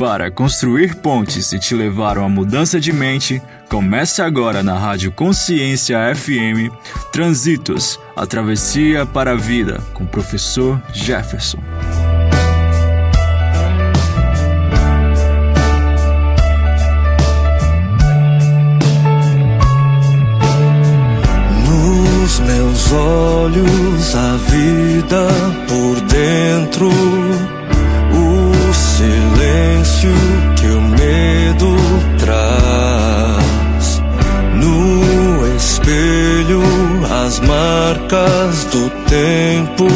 Para construir pontes e te levar a uma mudança de mente, comece agora na Rádio Consciência FM Transitos, a travessia para a vida, com o professor Jefferson. Nos meus olhos a vida por dentro silêncio que o medo traz. No espelho, as marcas do tempo.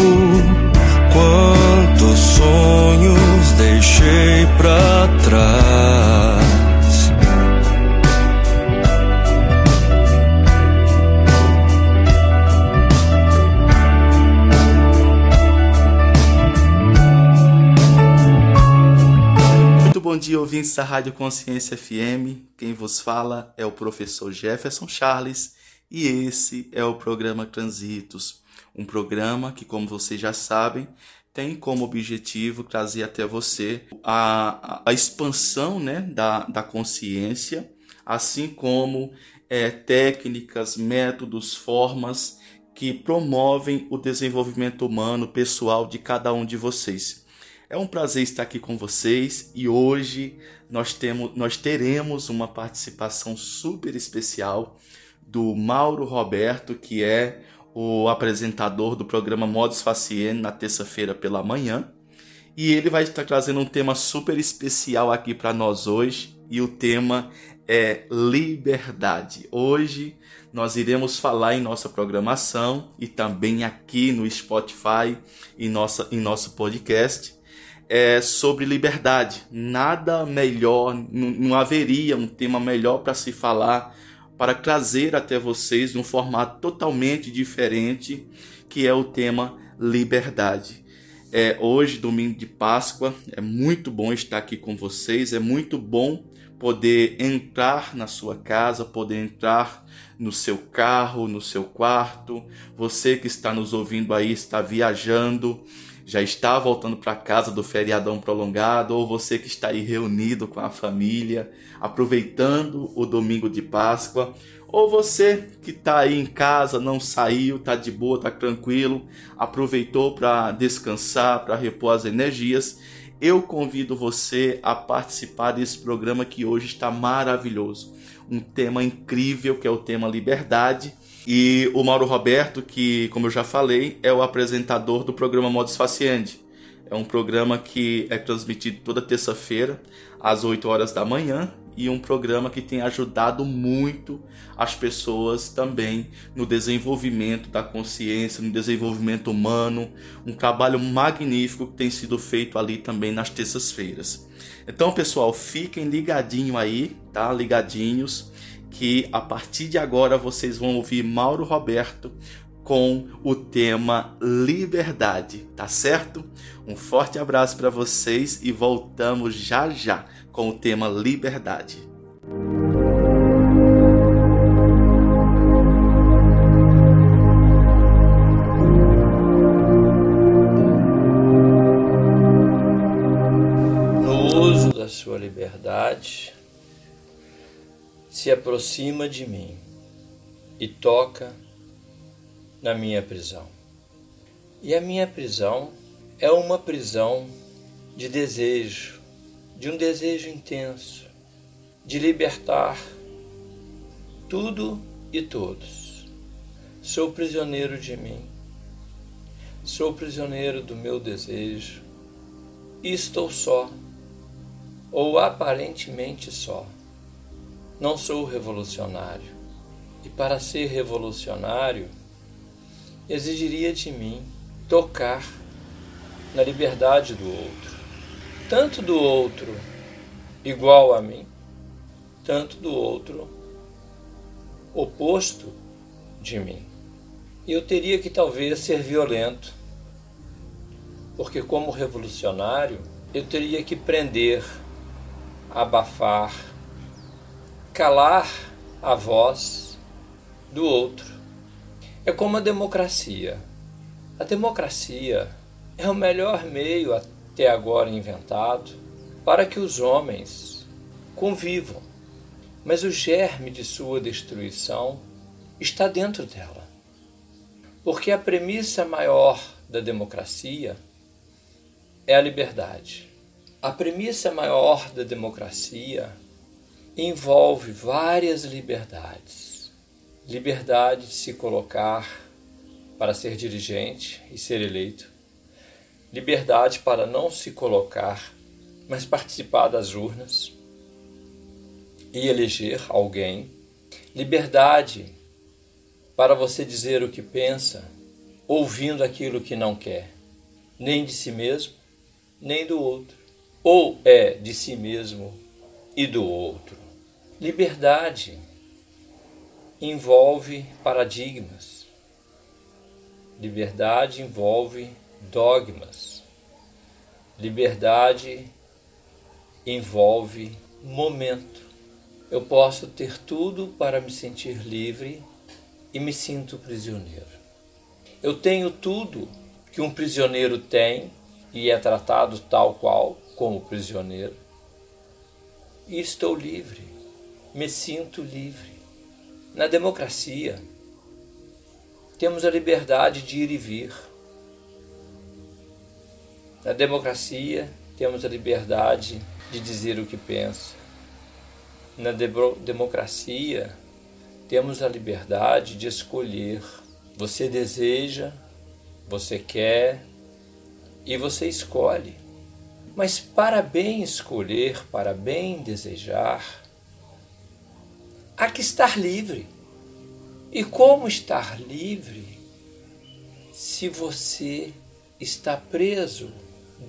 Quantos sonhos deixei pra trás. Ouvintes da Rádio Consciência FM. Quem vos fala é o professor Jefferson Charles e esse é o programa Transitos, um programa que, como vocês já sabem, tem como objetivo trazer até você a, a, expansão né, da, da consciência, assim como é, técnicas, métodos, formas que promovem o desenvolvimento humano pessoal de cada um de vocês. É um prazer estar aqui com vocês e hoje nós, temos, nós teremos uma participação super especial do Mauro Roberto, que é o apresentador do programa Modus Facien na terça-feira pela manhã. E ele vai estar trazendo um tema super especial aqui para nós hoje, e o tema é liberdade. Hoje nós iremos falar em nossa programação e também aqui no Spotify e nossa, em nosso podcast é, sobre liberdade. Nada melhor, não, haveria um tema melhor para se falar, para trazer até vocês num formato totalmente diferente, que é o tema liberdade. É, hoje, domingo de Páscoa, é muito bom estar aqui com vocês, é muito bom poder entrar na sua casa, poder entrar no seu carro, no seu quarto. Você que está nos ouvindo aí, está viajando, já está voltando para casa do feriadão prolongado, ou você que está aí reunido com a família, aproveitando o domingo de Páscoa, ou você que está aí em casa, não saiu, está de boa, está tranquilo, aproveitou para descansar, para repor as energias, eu convido você a participar desse programa que hoje está maravilhoso. Um tema incrível que é o tema liberdade e o Mauro Roberto, que, como eu já falei, é o apresentador do programa Modus Faciendi. É um programa que é transmitido toda terça-feira, às 8 horas da manhã, e um programa que tem ajudado muito as pessoas também no desenvolvimento da consciência, no desenvolvimento humano, um trabalho magnífico que tem sido feito ali também nas terças-feiras. Então, pessoal, fiquem ligadinho aí, tá? Ligadinhos que a partir de agora vocês vão ouvir Mauro Roberto com o tema liberdade, tá certo? Um forte abraço para vocês e voltamos já já com o tema liberdade. No uso da sua liberdade, se aproxima de mim e toca na minha prisão. E a minha prisão é uma prisão de desejo, de um desejo intenso, de libertar tudo e todos. Sou prisioneiro de mim, sou prisioneiro do meu desejo e estou só, ou aparentemente só não sou revolucionário. E para ser revolucionário, exigiria de mim tocar na liberdade do outro, tanto do outro igual a mim, tanto do outro oposto de mim. E eu teria que talvez ser violento, porque como revolucionário eu teria que prender, abafar, calar a voz do outro. É como a democracia. A democracia é o melhor meio até agora inventado para que os homens convivam, mas o germe de sua destruição está dentro dela. Porque a premissa maior da democracia é a liberdade. A premissa maior da democracia envolve várias liberdades. Liberdade de se colocar para ser dirigente e ser eleito. Liberdade para não se colocar, mas participar das urnas e eleger alguém. Liberdade para você dizer o que pensa, ouvindo aquilo que não quer, nem de si mesmo, nem do outro. Ou é de si mesmo e do outro. Liberdade envolve paradigmas. Liberdade envolve dogmas. Liberdade envolve momento. Eu posso ter tudo para me sentir livre e me sinto prisioneiro. Eu tenho tudo que um prisioneiro tem e é tratado tal qual como prisioneiro. E estou livre, me sinto livre. Na democracia, temos a liberdade de ir e vir. Na democracia, temos a liberdade de dizer o que pensa. Na de democracia, temos a liberdade de escolher. Você deseja, você quer e você escolhe. Mas para bem escolher, para bem desejar, há que estar livre. E como estar livre se você está preso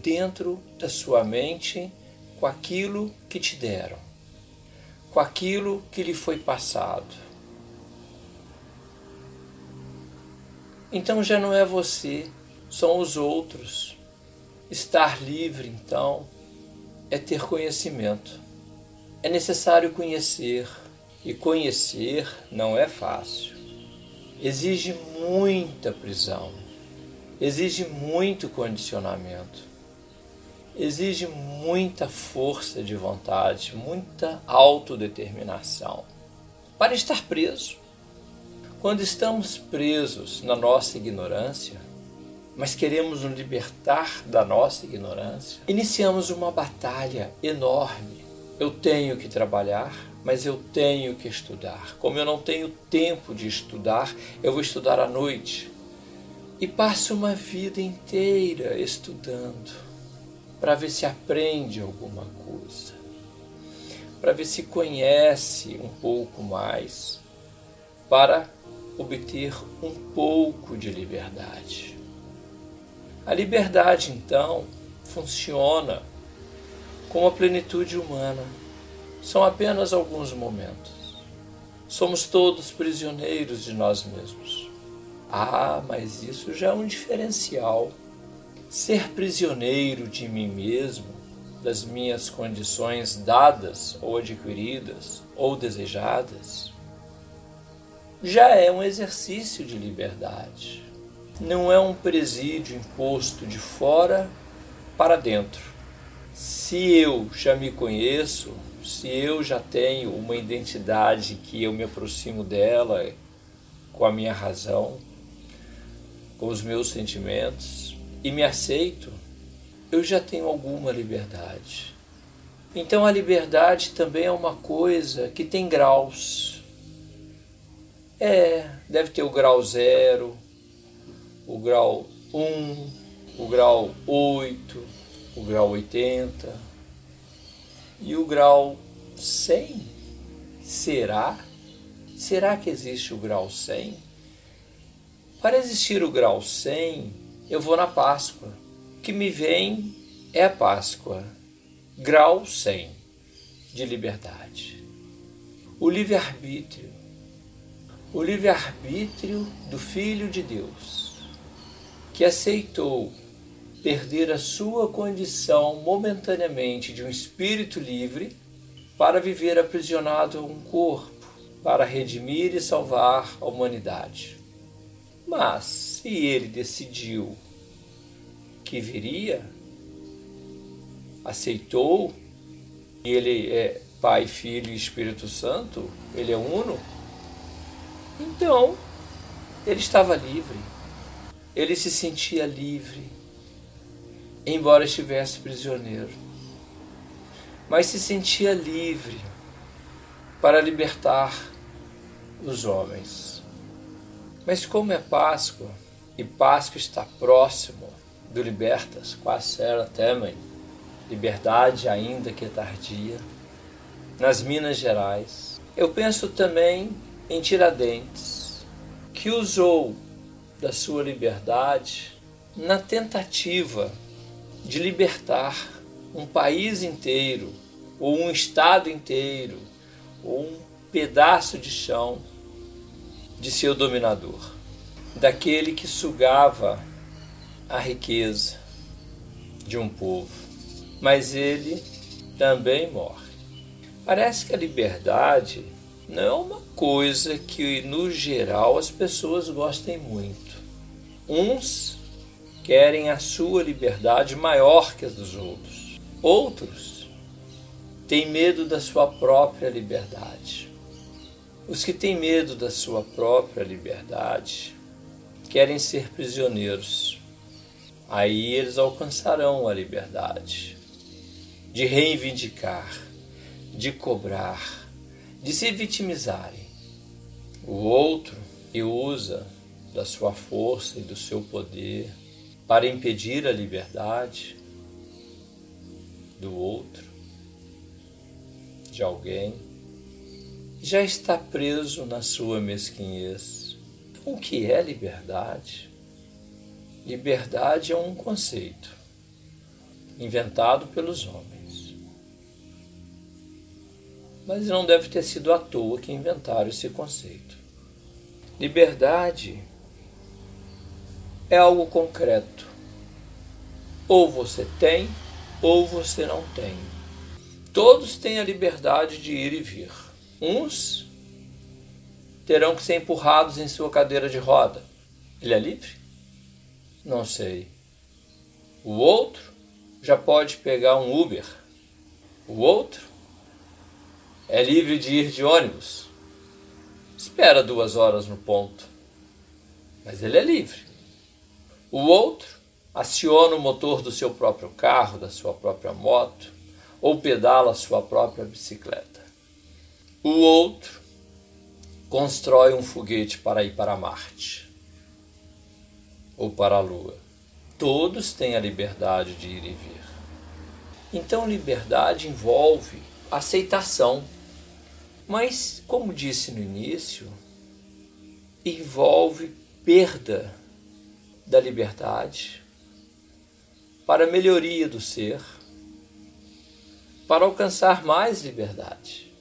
dentro da sua mente com aquilo que te deram, com aquilo que lhe foi passado? Então já não é você, são os outros. Estar livre, então, é ter conhecimento. É necessário conhecer, e conhecer não é fácil. Exige muita prisão, exige muito condicionamento, exige muita força de vontade, muita autodeterminação para estar preso. Quando estamos presos na nossa ignorância, mas queremos nos libertar da nossa ignorância, iniciamos uma batalha enorme. Eu tenho que trabalhar, mas eu tenho que estudar. Como eu não tenho tempo de estudar, eu vou estudar à noite. E passo uma vida inteira estudando para ver se aprende alguma coisa, para ver se conhece um pouco mais, para obter um pouco de liberdade. A liberdade, então, funciona com a plenitude humana. São apenas alguns momentos. Somos todos prisioneiros de nós mesmos. Ah, mas isso já é um diferencial. Ser prisioneiro de mim mesmo, das minhas condições dadas ou adquiridas ou desejadas, já é um exercício de liberdade. Não é um presídio imposto de fora para dentro. Se eu já me conheço, se eu já tenho uma identidade que eu me aproximo dela com a minha razão, com os meus sentimentos e me aceito, eu já tenho alguma liberdade. Então a liberdade também é uma coisa que tem graus. É, deve ter o grau 0, o grau 1, um, o grau 8, o grau 80 e o grau 100. Será? Será que existe o grau 100? Para existir o grau 100, eu vou na Páscoa. O que me vem é a Páscoa. Grau 100 de liberdade. O livre-arbítrio o livre-arbítrio do Filho de Deus, que aceitou perder a sua condição momentaneamente de um espírito livre para viver aprisionado a um corpo, para redimir e salvar a humanidade. Mas, se ele decidiu que viria, aceitou e ele é Pai, Filho e Espírito Santo, ele é uno, então ele estava livre. Ele se sentia livre, embora estivesse prisioneiro. Mas se sentia livre para libertar os homens. Mas como é Páscoa, e Páscoa está próximo do Libertas, quase será temem, liberdade ainda que tardia, nas Minas Gerais. Eu penso também em Tiradentes, que usou da sua liberdade na tentativa de libertar um país inteiro, ou um estado inteiro, ou um pedaço de chão de seu dominador, daquele que sugava a riqueza de um povo. Mas ele também morre. Parece que a liberdade não é uma coisa que, no geral, as pessoas gostem muito. Uns querem a sua liberdade maior que a dos outros. Outros têm medo da sua própria liberdade. Os que têm medo da sua própria liberdade querem ser prisioneiros. Aí eles alcançarão a liberdade de reivindicar, de cobrar, de se vitimizarem. O outro que usa da sua força e do seu poder para impedir a liberdade do outro, de alguém, já está preso na sua mesquinhez. O que é liberdade? Liberdade é um conceito inventado pelos homens. Mas não deve ter sido à toa que inventaram esse conceito. Liberdade é algo concreto. Ou você tem, ou você não tem. Todos têm a liberdade de ir e vir. Uns terão que ser empurrados em sua cadeira de roda. Ele é livre? Não sei. O outro já pode pegar um Uber. O outro é livre de ir de ônibus. Espera duas horas no ponto. Mas ele é livre. O outro aciona o motor do seu próprio carro, da sua própria moto, ou pedala a sua própria bicicleta. O outro constrói um foguete para ir para Marte ou para a Lua. Todos têm a liberdade de ir e vir. Então, liberdade envolve aceitação. Mas, como disse no início, envolve perda da liberdade, para a melhoria do ser, para alcançar mais liberdade.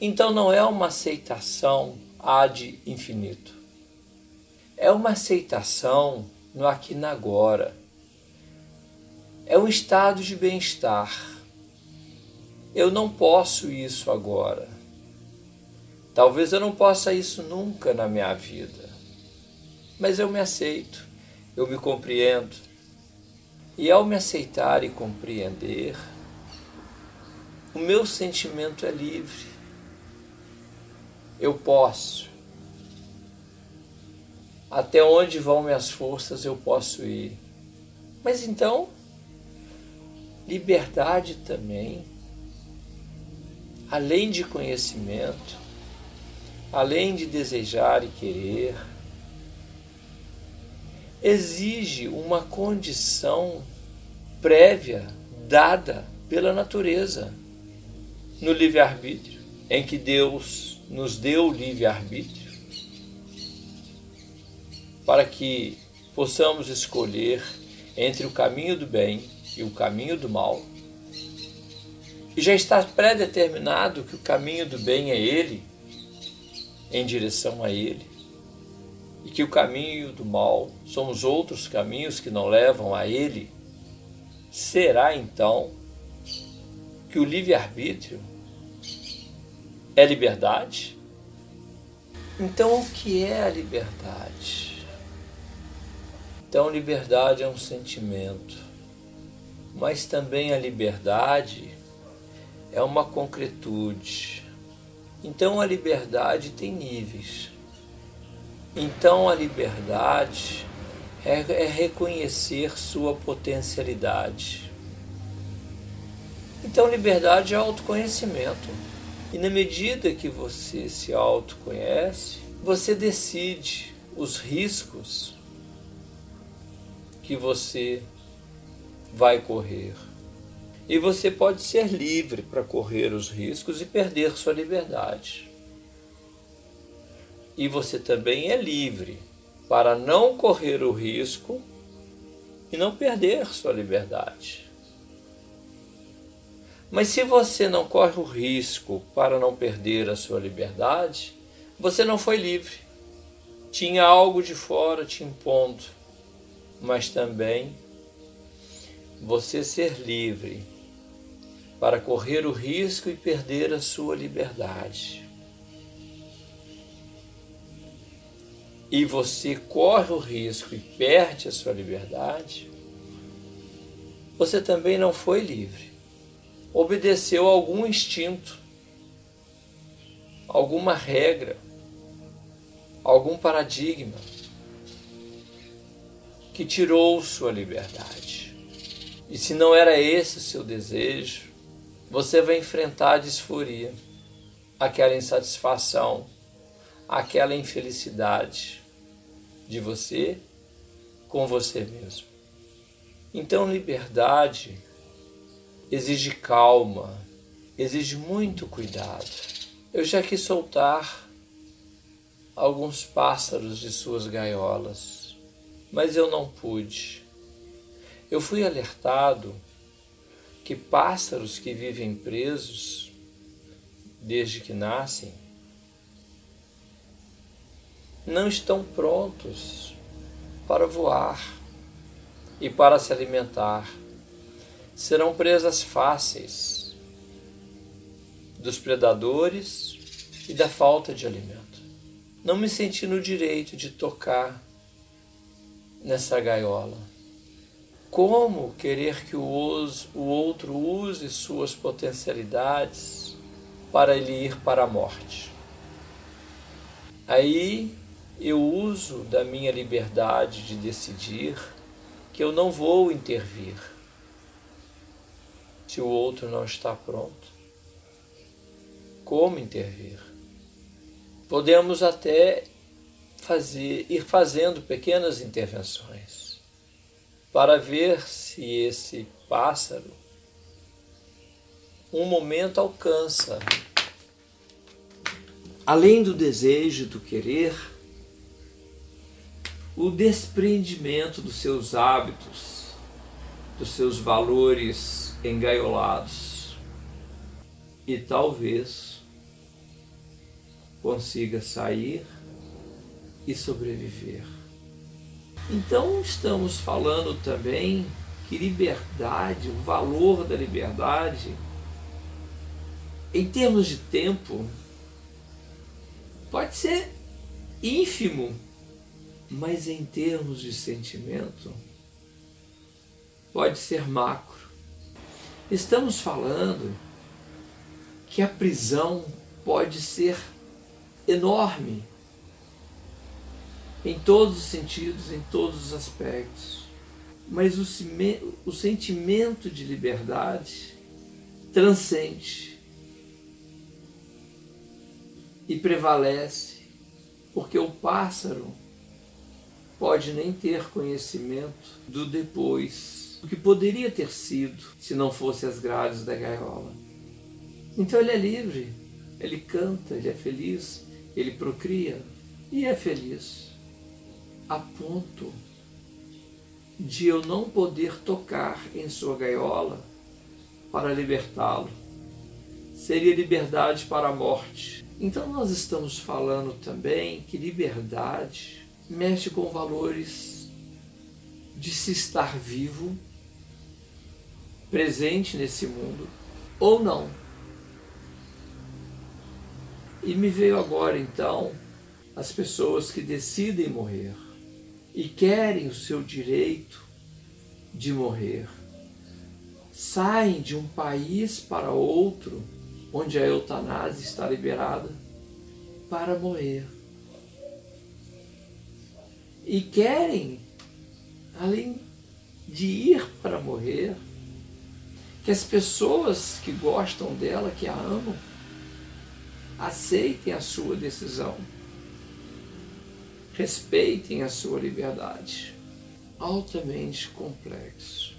Então não é uma aceitação ad infinito. É uma aceitação no aqui e agora. É um estado de bem-estar. Eu não posso isso agora. Talvez eu não possa isso nunca na minha vida mas eu me aceito, eu me compreendo. E ao me aceitar e compreender, o meu sentimento é livre. Eu posso. Até onde vão minhas forças eu posso ir. Mas então, liberdade também, além de conhecimento, além de desejar e querer, exige uma condição prévia dada pela natureza no livre-arbítrio, em que Deus nos deu o livre-arbítrio para que possamos escolher entre o caminho do bem e o caminho do mal. E já está pré-determinado que o caminho do bem é Ele, em direção a Ele e que o caminho do mal são os outros caminhos que não levam a ele, será então que o livre-arbítrio é liberdade? Então, o que é a liberdade? Então, liberdade é um sentimento, mas também a liberdade é uma concretude. Então a liberdade tem níveis. Então a liberdade é, é reconhecer sua potencialidade. Então liberdade é autoconhecimento. E na medida que você se autoconhece, você decide os riscos que você vai correr. E você pode ser livre para correr os riscos e perder sua liberdade. E você também é livre para não correr o risco e não perder sua liberdade. Mas se você não corre o risco para não perder a sua liberdade, você não foi livre. Tinha algo de fora te impondo, mas também você ser livre para correr o risco e perder a sua liberdade. E você corre o risco e perde a sua liberdade, você também não foi livre. Obedeceu a algum instinto, alguma regra, algum paradigma que tirou sua liberdade. E se não era esse o seu desejo, você vai enfrentar a disforia, aquela insatisfação, aquela infelicidade de você com você mesmo. Então, liberdade exige calma, exige muito cuidado. Eu já quis soltar alguns pássaros de suas gaiolas, mas eu não pude. Eu fui alertado que pássaros que vivem presos desde que nascem não estão prontos para voar e para se alimentar. Serão presas fáceis dos predadores e da falta de alimento. Não me senti no direito de tocar nessa gaiola como querer que o, outro use suas potencialidades para ele ir para a morte? Aí eu uso da minha liberdade de decidir que eu não vou intervir se o outro não está pronto. Como intervir? Podemos até fazer, ir fazendo pequenas intervenções para ver se esse pássaro um momento alcança. Além do desejo, do querer, o desprendimento dos seus hábitos, dos seus valores engaiolados. E talvez consiga sair e sobreviver. Então, estamos falando também que liberdade, o valor da liberdade, em termos de tempo, pode ser ínfimo, mas em termos de sentimento, pode ser macro. Estamos falando que a prisão pode ser enorme em todos os sentidos, em todos os aspectos. Mas o, o sentimento de liberdade transcende e prevalece, porque o pássaro pode nem ter conhecimento do depois, do que poderia ter sido se não fosse as grades da gaiola. Então ele é livre, ele canta, ele é feliz, ele procria e é feliz a ponto de eu não poder tocar em sua gaiola para libertá-lo. Seria liberdade para a morte. Então, nós estamos falando também que liberdade mexe com valores de se estar vivo, presente nesse mundo, ou não. E me veio agora então as pessoas que decidem morrer e querem o seu direito de morrer. saem de um país para outro, onde a eutanásia está liberada, para morrer. E querem, além de ir para morrer, que as pessoas que gostam dela, que a amam, aceitem a sua decisão, respeitem a sua liberdade. Altamente complexo.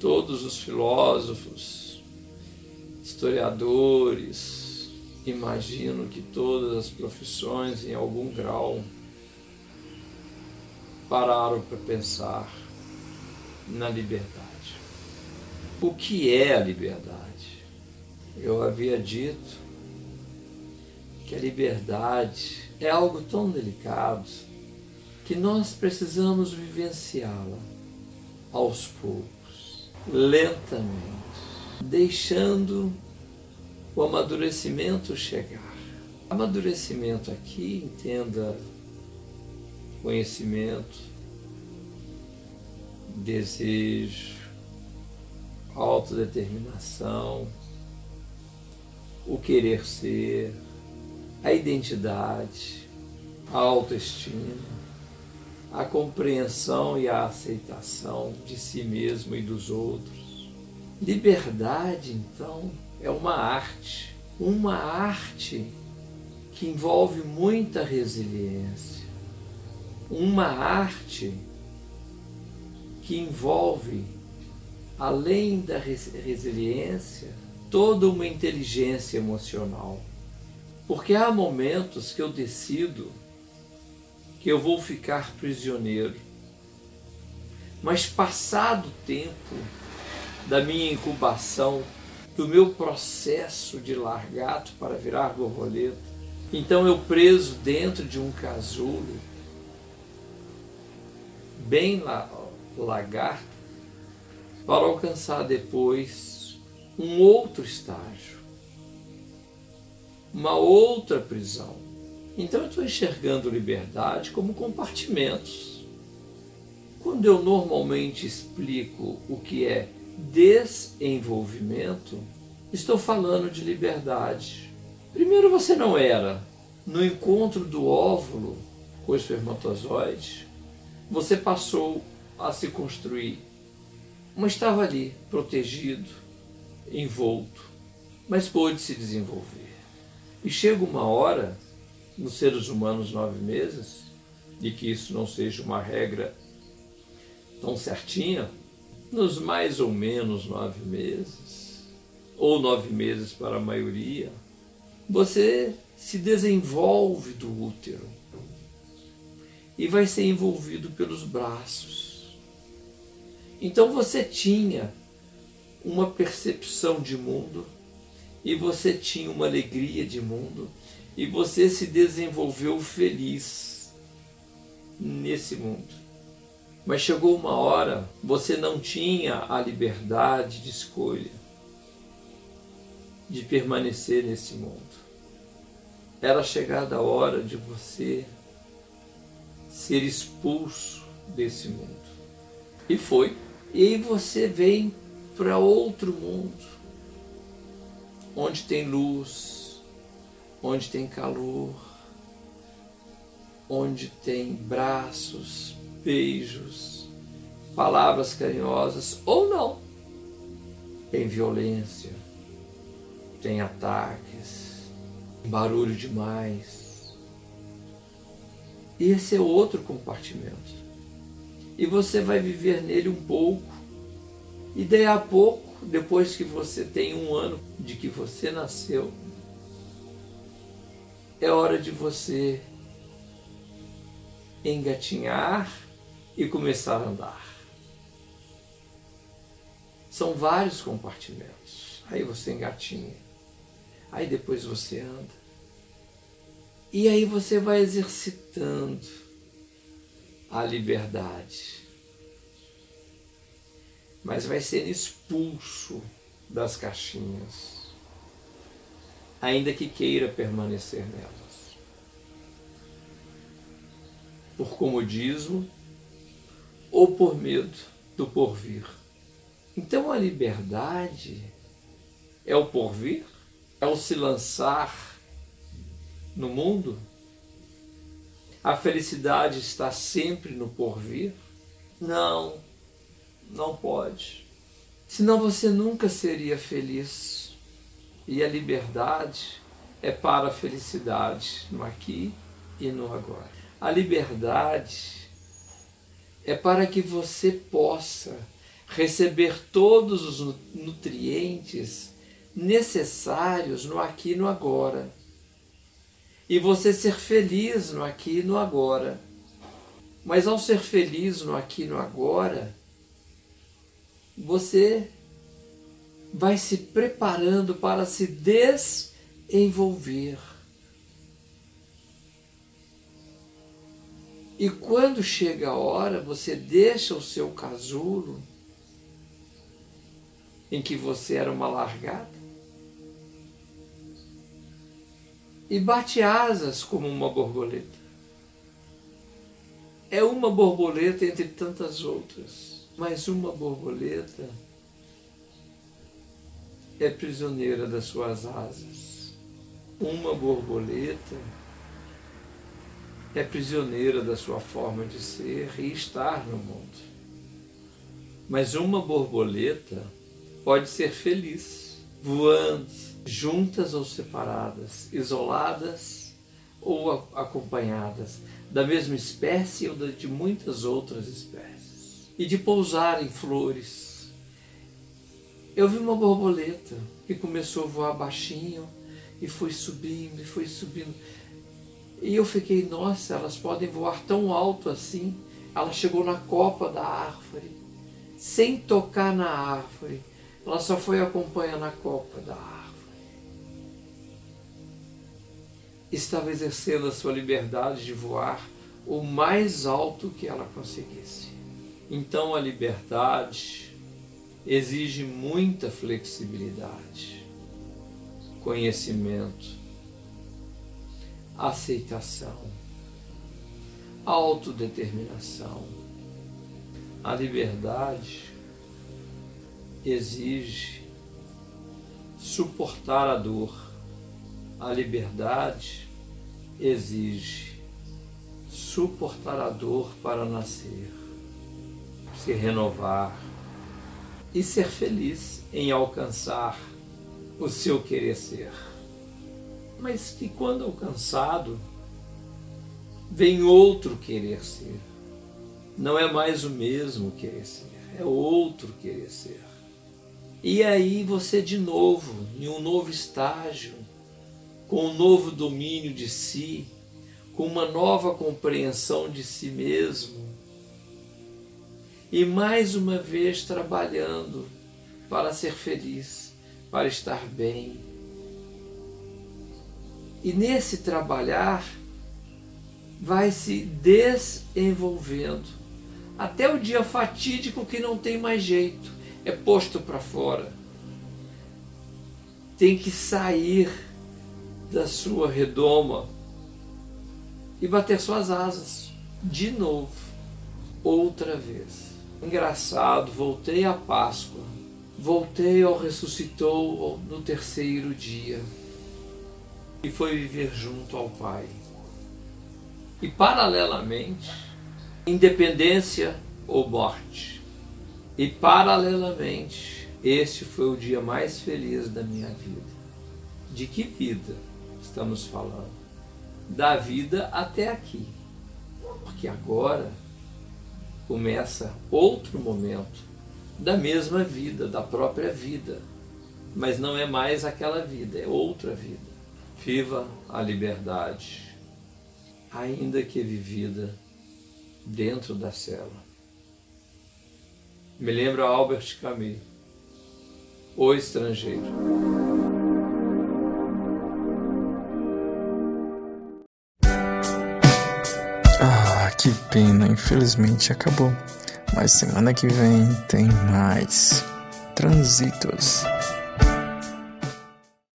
Todos os filósofos, historiadores, imagino que todas as profissões, em algum grau, pararam para pensar na liberdade. O que é a liberdade? Eu havia dito que a liberdade é algo tão delicado que nós precisamos vivenciá-la aos poucos, lentamente, deixando o amadurecimento chegar. Amadurecimento aqui, entenda conhecimento, desejo, autodeterminação, o querer ser, a identidade, a autoestima, a compreensão e a aceitação de si mesmo e dos outros. Liberdade, então, é uma arte, uma arte que envolve muita resiliência uma arte que envolve, além da resiliência, toda uma inteligência emocional. Porque há momentos que eu decido que eu vou ficar prisioneiro. Mas passado o tempo da minha incubação, do meu processo de largato para virar borboleta, então eu preso dentro de um casulo, bem lagarto para alcançar depois um outro estágio, uma outra prisão. Então eu estou enxergando liberdade como compartimentos. Quando eu normalmente explico o que é desenvolvimento, estou falando de liberdade. Primeiro você não era. No encontro do óvulo com o espermatozoide, você passou a se construir, mas estava ali, protegido, envolto, mas pôde se desenvolver. E chega uma hora, nos seres humanos nove meses, e que isso não seja uma regra tão certinha, nos mais ou menos nove meses, ou nove meses para a maioria, você se desenvolve do útero e vai ser envolvido pelos braços. Então você tinha uma percepção de mundo e você tinha uma alegria de mundo e você se desenvolveu feliz nesse mundo. Mas chegou uma hora, você não tinha a liberdade de escolha de permanecer nesse mundo. Era chegada a hora de você ser expulso desse mundo. E foi. E você vem para outro mundo, onde tem luz, onde tem calor, onde tem braços, beijos, palavras carinhosas ou não. Tem violência, tem ataques, barulho demais, esse é outro compartimento. E você vai viver nele um pouco. E daí a pouco, depois que você tem um ano de que você nasceu, é hora de você engatinhar e começar a andar. São vários compartimentos. Aí você engatinha. Aí depois você anda. E aí você vai exercitando a liberdade. Mas vai sendo expulso das caixinhas, ainda que queira permanecer nelas. Por comodismo ou por medo do porvir. Então a liberdade é o porvir? É o se lançar no mundo? A felicidade está sempre no porvir? Não, não pode. Senão você nunca seria feliz. E a liberdade é para a felicidade no aqui e no agora. A liberdade é para que você possa receber todos os nutrientes necessários no aqui e no agora. E você ser feliz no aqui e no agora. Mas ao ser feliz no aqui e no agora, você vai se preparando para se desenvolver. E quando chega a hora, você deixa o seu casulo em que você era uma largada e bate asas como uma borboleta. É uma borboleta entre tantas outras, mas uma borboleta é prisioneira das suas asas. Uma borboleta é prisioneira da sua forma de ser e estar no mundo. Mas uma borboleta pode ser feliz, voando, juntas ou separadas, isoladas ou acompanhadas, da mesma espécie ou de muitas outras espécies, e de pousar em flores. Eu vi uma borboleta que começou a voar baixinho e foi subindo e foi subindo. E eu fiquei, nossa, elas podem voar tão alto assim. Ela chegou na copa da árvore, sem tocar na árvore ela só foi acompanhando a copa da árvore. Estava exercendo a sua liberdade de voar o mais alto que ela conseguisse. Então a liberdade exige muita flexibilidade, conhecimento, aceitação, autodeterminação. A liberdade exige suportar a dor. A liberdade exige suportar a dor para nascer, se renovar e ser feliz em alcançar o seu querer ser. Mas que quando alcançado, vem outro querer ser. Não é mais o mesmo querer ser, é outro querer ser. E aí você de novo, em um novo estágio, com um novo domínio de si, com uma nova compreensão de si mesmo, e mais uma vez trabalhando para ser feliz, para estar bem. E nesse trabalhar, vai se desenvolvendo até o dia fatídico que não tem mais jeito é posto para fora. Tem que sair da sua redoma e bater suas asas de novo, outra vez. Engraçado, voltei à Páscoa, voltei ao ressuscitou no terceiro dia e foi viver junto ao Pai. E paralelamente, independência ou morte e paralelamente, este foi o dia mais feliz da minha vida. De que vida estamos falando? Da vida até aqui. Porque agora começa outro momento da mesma vida, da própria vida. Mas não é mais aquela vida, é outra vida. Viva a liberdade, ainda que vivida dentro da cela. Me lembra Albert Camus, O Estrangeiro. Pena, infelizmente acabou. Mas semana que vem tem mais Transitos.